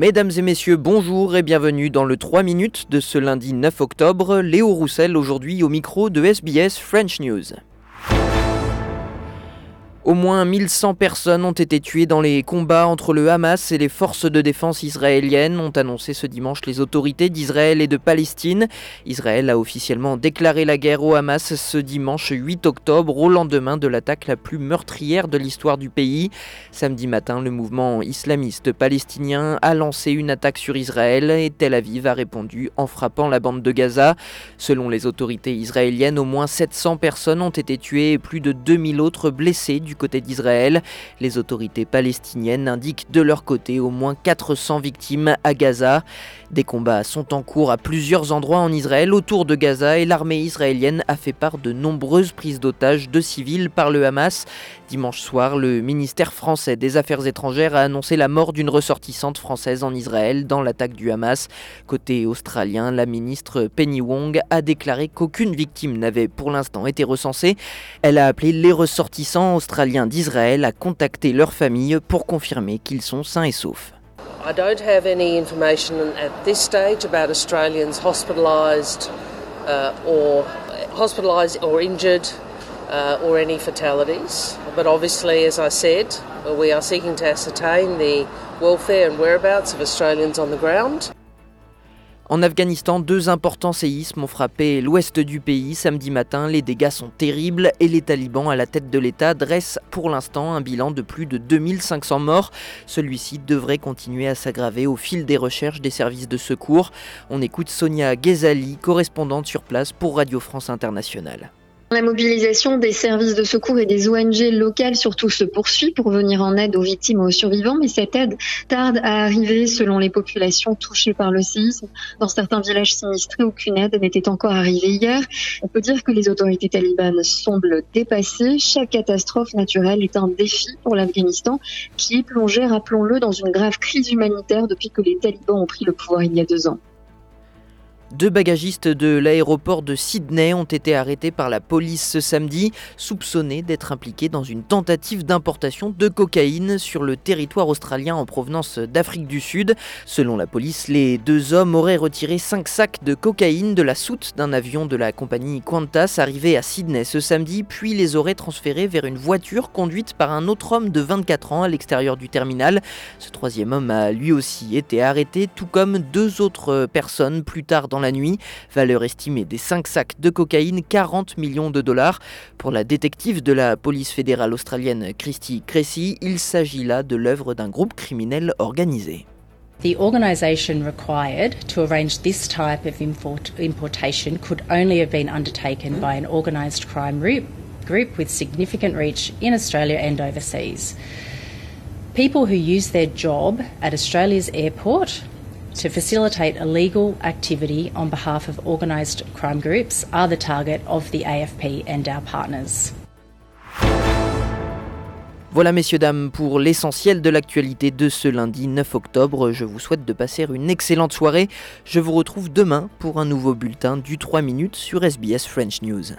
Mesdames et messieurs, bonjour et bienvenue dans le 3 minutes de ce lundi 9 octobre. Léo Roussel aujourd'hui au micro de SBS French News. Au moins 1100 personnes ont été tuées dans les combats entre le Hamas et les forces de défense israéliennes, ont annoncé ce dimanche les autorités d'Israël et de Palestine. Israël a officiellement déclaré la guerre au Hamas ce dimanche 8 octobre, au lendemain de l'attaque la plus meurtrière de l'histoire du pays. Samedi matin, le mouvement islamiste palestinien a lancé une attaque sur Israël et Tel Aviv a répondu en frappant la bande de Gaza. Selon les autorités israéliennes, au moins 700 personnes ont été tuées et plus de 2000 autres blessées côté d'Israël. Les autorités palestiniennes indiquent de leur côté au moins 400 victimes à Gaza. Des combats sont en cours à plusieurs endroits en Israël autour de Gaza et l'armée israélienne a fait part de nombreuses prises d'otages de civils par le Hamas. Dimanche soir, le ministère français des Affaires étrangères a annoncé la mort d'une ressortissante française en Israël dans l'attaque du Hamas. Côté australien, la ministre Penny Wong a déclaré qu'aucune victime n'avait pour l'instant été recensée. Elle a appelé les ressortissants australiens d'Israël à contacter leurs familles pour confirmer qu'ils sont sains et saufs. I don't have any information at this stage about Australians hospitalised uh, or hospitalised or injured uh, or any fatalities. But obviously, as I said, we are seeking to ascertain the welfare and whereabouts of Australians on the ground. En Afghanistan, deux importants séismes ont frappé l'ouest du pays samedi matin. Les dégâts sont terribles et les talibans à la tête de l'État dressent pour l'instant un bilan de plus de 2500 morts. Celui-ci devrait continuer à s'aggraver au fil des recherches des services de secours. On écoute Sonia Ghezali, correspondante sur place pour Radio France Internationale. La mobilisation des services de secours et des ONG locales surtout se poursuit pour venir en aide aux victimes et aux survivants, mais cette aide tarde à arriver selon les populations touchées par le séisme. Dans certains villages sinistrés, aucune aide n'était encore arrivée hier. On peut dire que les autorités talibanes semblent dépassées. Chaque catastrophe naturelle est un défi pour l'Afghanistan qui est plongé, rappelons-le, dans une grave crise humanitaire depuis que les talibans ont pris le pouvoir il y a deux ans. Deux bagagistes de l'aéroport de Sydney ont été arrêtés par la police ce samedi, soupçonnés d'être impliqués dans une tentative d'importation de cocaïne sur le territoire australien en provenance d'Afrique du Sud. Selon la police, les deux hommes auraient retiré cinq sacs de cocaïne de la soute d'un avion de la compagnie Qantas arrivé à Sydney ce samedi, puis les auraient transférés vers une voiture conduite par un autre homme de 24 ans à l'extérieur du terminal. Ce troisième homme a lui aussi été arrêté, tout comme deux autres personnes plus tard dans la nuit. Valeur estimée des 5 sacs de cocaïne, 40 millions de dollars. Pour la détective de la police fédérale australienne Christy Cressy, il s'agit là de l'œuvre d'un groupe criminel organisé. The organisation required to arrange this type of import importation could only have been undertaken by an organised crime group with significant reach in Australia and overseas. People who use their job at Australia's airport to facilitate illegal activity on behalf of organised crime groups are the target of the AFP and our partners. Voilà messieurs dames pour l'essentiel de l'actualité de ce lundi 9 octobre. Je vous souhaite de passer une excellente soirée. Je vous retrouve demain pour un nouveau bulletin du 3 minutes sur SBS French News.